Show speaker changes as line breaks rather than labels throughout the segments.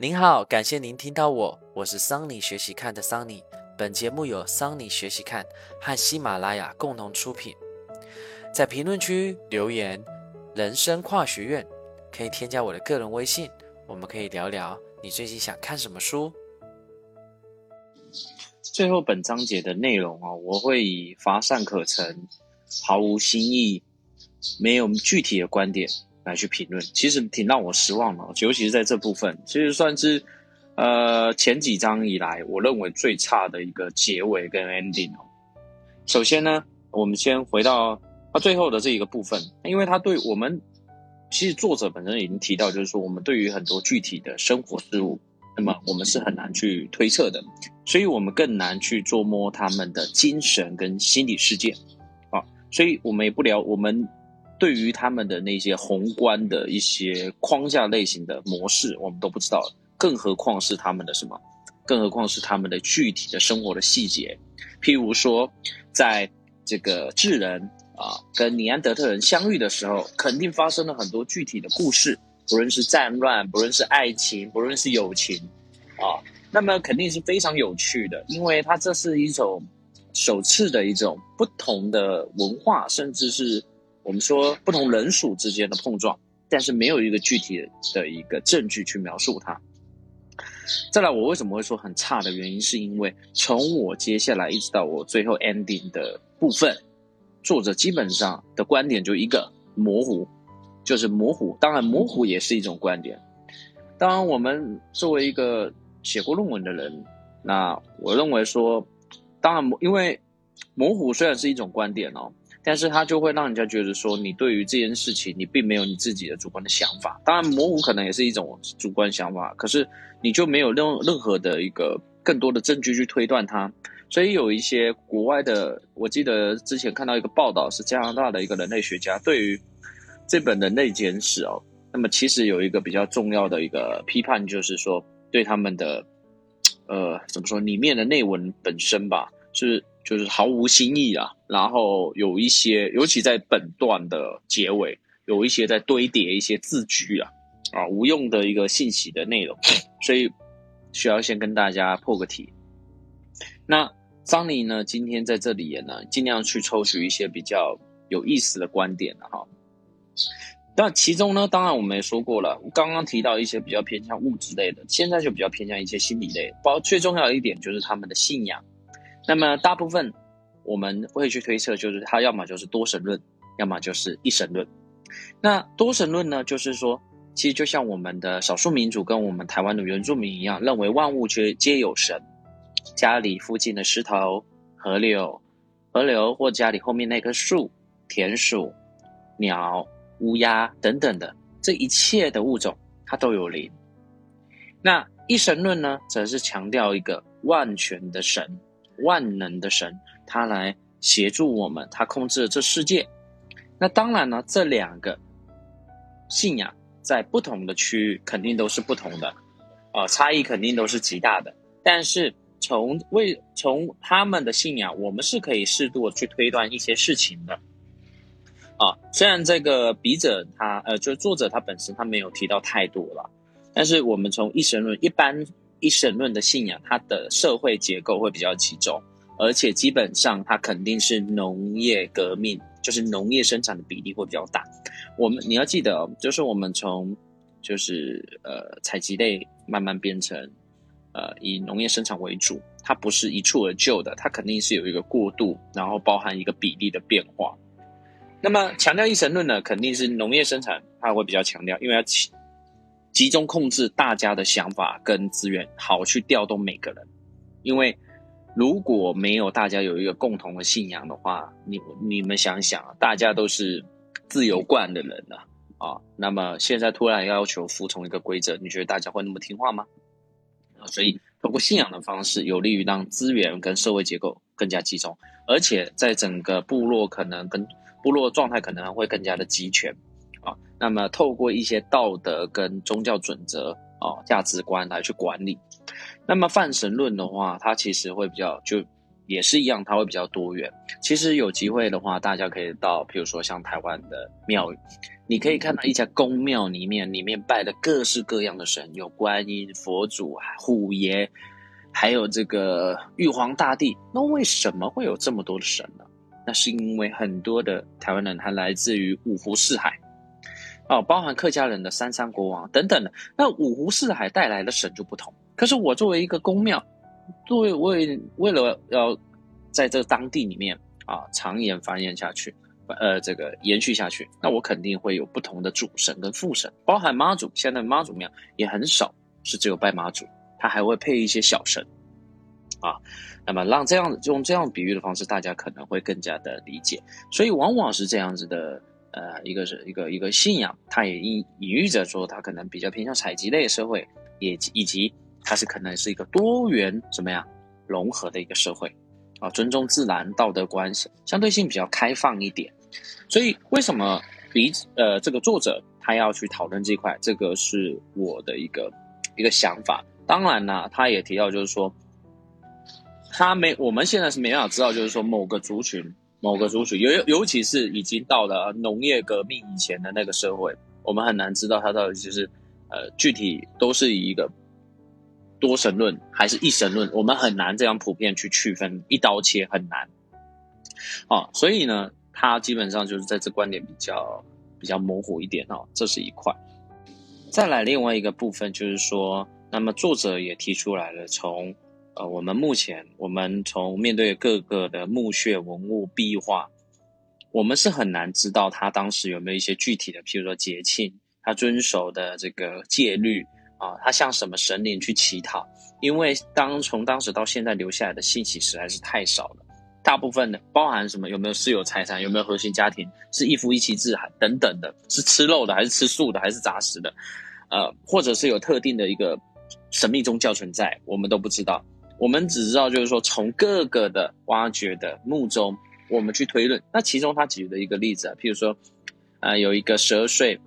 您好，感谢您听到我，我是桑尼学习看的桑尼。本节目由桑尼学习看和喜马拉雅共同出品。在评论区留言“人生跨学院”，可以添加我的个人微信，我们可以聊聊你最近想看什么书。
最后本章节的内容啊，我会以乏善可陈、毫无新意、没有具体的观点。来去评论，其实挺让我失望的，尤其是在这部分，其实算是呃前几章以来我认为最差的一个结尾跟 ending 哦。首先呢，我们先回到他最后的这一个部分，因为他对我们其实作者本身已经提到，就是说我们对于很多具体的生活事物，那么我们是很难去推测的，所以我们更难去捉摸他们的精神跟心理世界啊，所以我们也不聊我们。对于他们的那些宏观的一些框架类型的模式，我们都不知道，更何况是他们的什么？更何况是他们的具体的生活的细节。譬如说，在这个智人啊跟尼安德特人相遇的时候，肯定发生了很多具体的故事，不论是战乱，不论是爱情，不论是友情啊，那么肯定是非常有趣的，因为它这是一种首次的一种不同的文化，甚至是。我们说不同人属之间的碰撞，但是没有一个具体的一个证据去描述它。再来，我为什么会说很差的原因，是因为从我接下来一直到我最后 ending 的部分，作者基本上的观点就一个模糊，就是模糊。当然，模糊也是一种观点。当然，我们作为一个写过论文的人，那我认为说，当然，因为模糊虽然是一种观点哦。但是它就会让人家觉得说，你对于这件事情，你并没有你自己的主观的想法。当然，模糊可能也是一种主观想法，可是你就没有任任何的一个更多的证据去推断它。所以有一些国外的，我记得之前看到一个报道，是加拿大的一个人类学家对于这本《人类简史》哦，那么其实有一个比较重要的一个批判，就是说对他们的呃怎么说里面的内文本身吧，是。就是毫无新意啊，然后有一些，尤其在本段的结尾，有一些在堆叠一些字句啊，啊，无用的一个信息的内容，所以需要先跟大家破个题。那桑尼呢，今天在这里也呢，尽量去抽取一些比较有意思的观点的哈。那其中呢，当然我们也说过了，刚刚提到一些比较偏向物质类的，现在就比较偏向一些心理类，包最重要的一点就是他们的信仰。那么大部分我们会去推测，就是他要么就是多神论，要么就是一神论。那多神论呢，就是说，其实就像我们的少数民族跟我们台湾的原住民一样，认为万物皆皆有神。家里附近的石头、河流、河流或家里后面那棵树、田鼠、鸟、乌鸦等等的这一切的物种，它都有灵。那一神论呢，则是强调一个万全的神。万能的神，他来协助我们，他控制了这世界。那当然呢，这两个信仰在不同的区域肯定都是不同的，啊，差异肯定都是极大的。但是从为从他们的信仰，我们是可以适度的去推断一些事情的。啊，虽然这个笔者他呃，就作者他本身他没有提到太多了，但是我们从一神论一般。一神论的信仰，它的社会结构会比较集中，而且基本上它肯定是农业革命，就是农业生产的比例会比较大。我们你要记得，就是我们从就是呃采集类慢慢变成呃以农业生产为主，它不是一蹴而就的，它肯定是有一个过渡，然后包含一个比例的变化。那么强调一神论呢，肯定是农业生产它会比较强调，因为要起。集中控制大家的想法跟资源，好去调动每个人。因为如果没有大家有一个共同的信仰的话，你你们想想，大家都是自由惯的人了啊，那么现在突然要求服从一个规则，你觉得大家会那么听话吗？啊，所以通过信仰的方式，有利于让资源跟社会结构更加集中，而且在整个部落可能跟部落状态可能会更加的集权。那么，透过一些道德跟宗教准则啊、价值观来去管理。那么，泛神论的话，它其实会比较就也是一样，它会比较多元。其实有机会的话，大家可以到，比如说像台湾的庙宇，你可以看到一家宫庙里面，里面拜的各式各样的神，有观音、佛祖、虎爷，还有这个玉皇大帝。那为什么会有这么多的神呢？那是因为很多的台湾人他来自于五湖四海，哦，包含客家人的三山国王等等的。那五湖四海带来的神就不同。可是我作为一个宫庙，作为为为了要在这当地里面啊长远繁衍下去。呃，这个延续下去，那我肯定会有不同的主神跟副神，包含妈祖。现在妈祖庙也很少是只有拜妈祖，它还会配一些小神啊。那么让这样子用这样比喻的方式，大家可能会更加的理解。所以往往是这样子的，呃，一个是一个一个信仰，它也隐隐喻着说，它可能比较偏向采集类社会，也以及它是可能是一个多元什么呀融合的一个社会啊，尊重自然、道德观相对性比较开放一点。所以，为什么彼呃这个作者他要去讨论这块？这个是我的一个一个想法。当然呢，他也提到，就是说，他没我们现在是没办法知道，就是说某个族群、某个族群，尤尤其是已经到了农业革命以前的那个社会，我们很难知道他到底就是呃具体都是以一个多神论还是一神论，我们很难这样普遍去区分，一刀切很难。啊，所以呢。他基本上就是在这观点比较比较模糊一点哦，这是一块。再来另外一个部分就是说，那么作者也提出来了，从呃我们目前我们从面对各个的墓穴文物壁画，我们是很难知道他当时有没有一些具体的，譬如说节庆，他遵守的这个戒律啊，他向什么神灵去乞讨，因为当从当时到现在留下来的信息实在是太少了。大部分的包含什么？有没有私有财产？有没有核心家庭？是一夫一妻制还等等的？是吃肉的还是吃素的还是杂食的？呃，或者是有特定的一个神秘宗教存在？我们都不知道。我们只知道就是说，从各个的挖掘的墓中，我们去推论。那其中他举的一个例子啊，譬如说，呃，有一个十二岁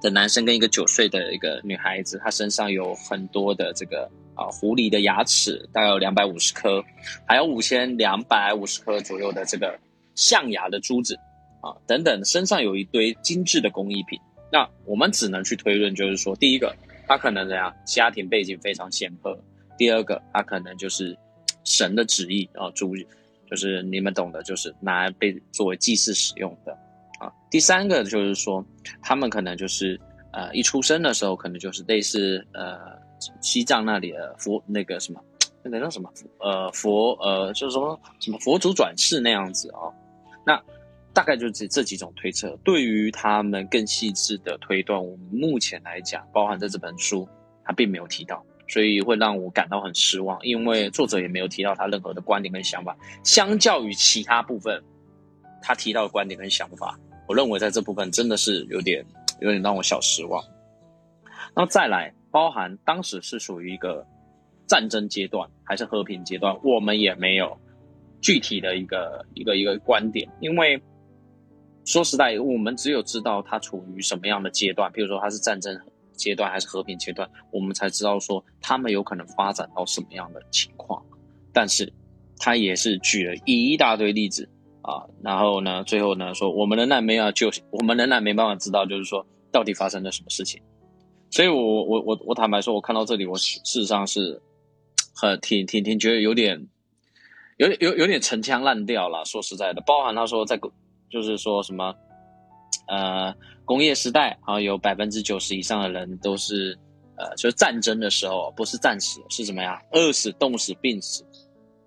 的男生跟一个九岁的一个女孩子，他身上有很多的这个。啊，狐狸的牙齿大概有两百五十颗，还有五千两百五十颗左右的这个象牙的珠子啊，等等，身上有一堆精致的工艺品。那我们只能去推论，就是说，第一个，他可能怎样，家庭背景非常显赫；第二个，他可能就是神的旨意啊，主就是你们懂的，就是拿来被作为祭祀使用的啊。第三个就是说，他们可能就是呃，一出生的时候，可能就是类似呃。西藏那里的佛那个什么，那个叫什么呃佛呃就是什么什么佛祖转世那样子啊，那大概就是这这几种推测。对于他们更细致的推断，我们目前来讲，包含在这本书，他并没有提到，所以会让我感到很失望，因为作者也没有提到他任何的观点跟想法。相较于其他部分，他提到的观点跟想法，我认为在这部分真的是有点有点让我小失望。那再来。包含当时是属于一个战争阶段还是和平阶段，我们也没有具体的一个一个一个观点，因为说实在，我们只有知道它处于什么样的阶段，比如说它是战争阶段还是和平阶段，我们才知道说他们有可能发展到什么样的情况。但是他也是举了一大堆例子啊，然后呢，最后呢说我们仍然没有就我们仍然没办法知道，就是说到底发生了什么事情。所以，我我我我坦白说，我看到这里，我事实上是很挺挺挺觉得有点，有点有有点陈腔滥调了。说实在的，包含他说在就是说什么，呃，工业时代啊，有百分之九十以上的人都是呃，就是战争的时候不是战死，是怎么样饿死、冻死、病死，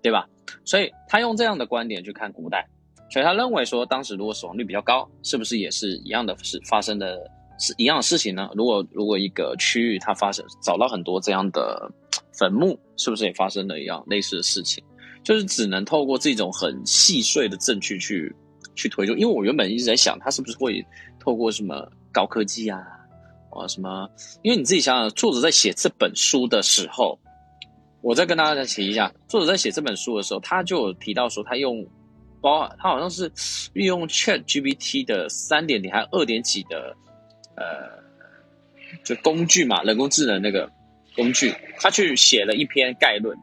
对吧？所以他用这样的观点去看古代，所以他认为说，当时如果死亡率比较高，是不是也是一样的是发生的？是一样的事情呢？如果如果一个区域它发生找到很多这样的坟墓，是不是也发生了一样类似的事情？就是只能透过这种很细碎的证据去去推出。因为我原本一直在想，他是不是会透过什么高科技啊，啊什么？因为你自己想想，作者在写这本书的时候，我再跟大家提一下，作者在写这本书的时候，他就提到说，他用包他好像是运用 Chat GPT 的三点零还二点几的。呃，就工具嘛，人工智能那个工具，他去写了一篇概论，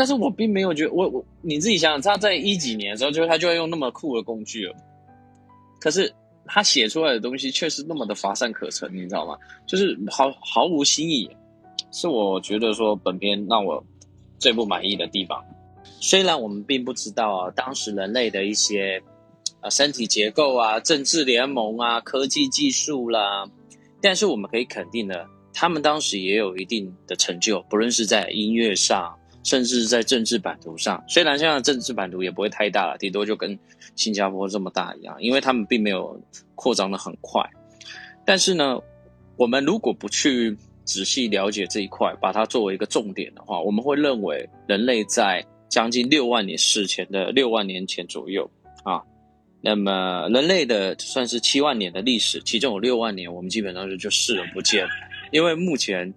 但是我并没有觉得，我我你自己想想，他在一几年的时候，就他就要用那么酷的工具了，可是他写出来的东西却是那么的乏善可陈，你知道吗？就是毫毫无新意，是我觉得说本片让我最不满意的地方。虽然我们并不知道啊，当时人类的一些呃身体结构啊、政治联盟啊、科技技术啦，但是我们可以肯定的，他们当时也有一定的成就，不论是在音乐上，甚至在政治版图上。虽然现在政治版图也不会太大了，顶多就跟新加坡这么大一样，因为他们并没有扩张的很快。但是呢，我们如果不去仔细了解这一块，把它作为一个重点的话，我们会认为人类在将近六万年史前的六万年前左右啊，那么人类的算是七万年的历史，其中有六万年我们基本上就就视而不见，因为目前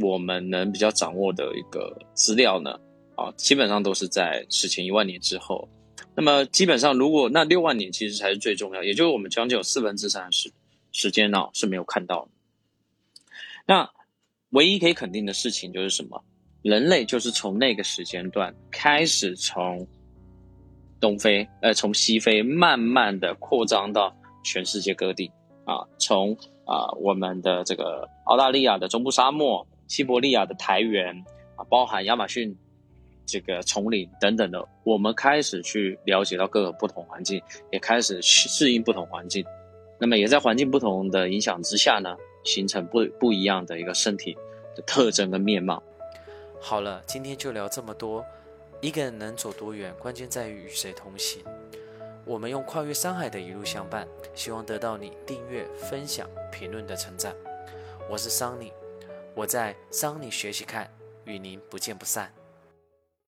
我们能比较掌握的一个资料呢，啊，基本上都是在史前一万年之后。那么基本上，如果那六万年其实才是最重要，也就是我们将近有四分之三时时间呢是没有看到的。那唯一可以肯定的事情就是什么？人类就是从那个时间段开始，从东非，呃，从西非慢慢的扩张到全世界各地啊，从啊我们的这个澳大利亚的中部沙漠、西伯利亚的苔原啊，包含亚马逊这个丛林等等的，我们开始去了解到各个不同环境，也开始适应不同环境，那么也在环境不同的影响之下呢，形成不不一样的一个身体的特征跟面貌。
好了，今天就聊这么多。一个人能走多远，关键在于与谁同行。我们用跨越山海的一路相伴，希望得到你订阅、分享、评论的称赞。我是桑尼，我在桑尼学习看，与您不见不散。